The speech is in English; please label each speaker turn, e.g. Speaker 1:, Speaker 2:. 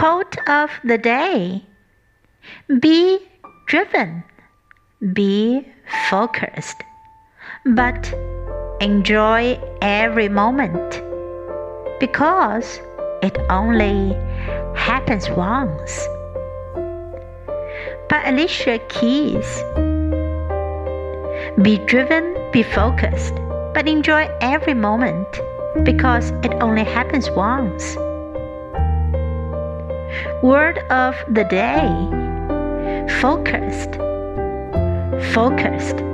Speaker 1: Quote of the day Be driven, be focused, but enjoy every moment because it only happens once. By Alicia Keys. Be driven, be focused, but enjoy every moment because it only happens once. Word of the day focused, focused.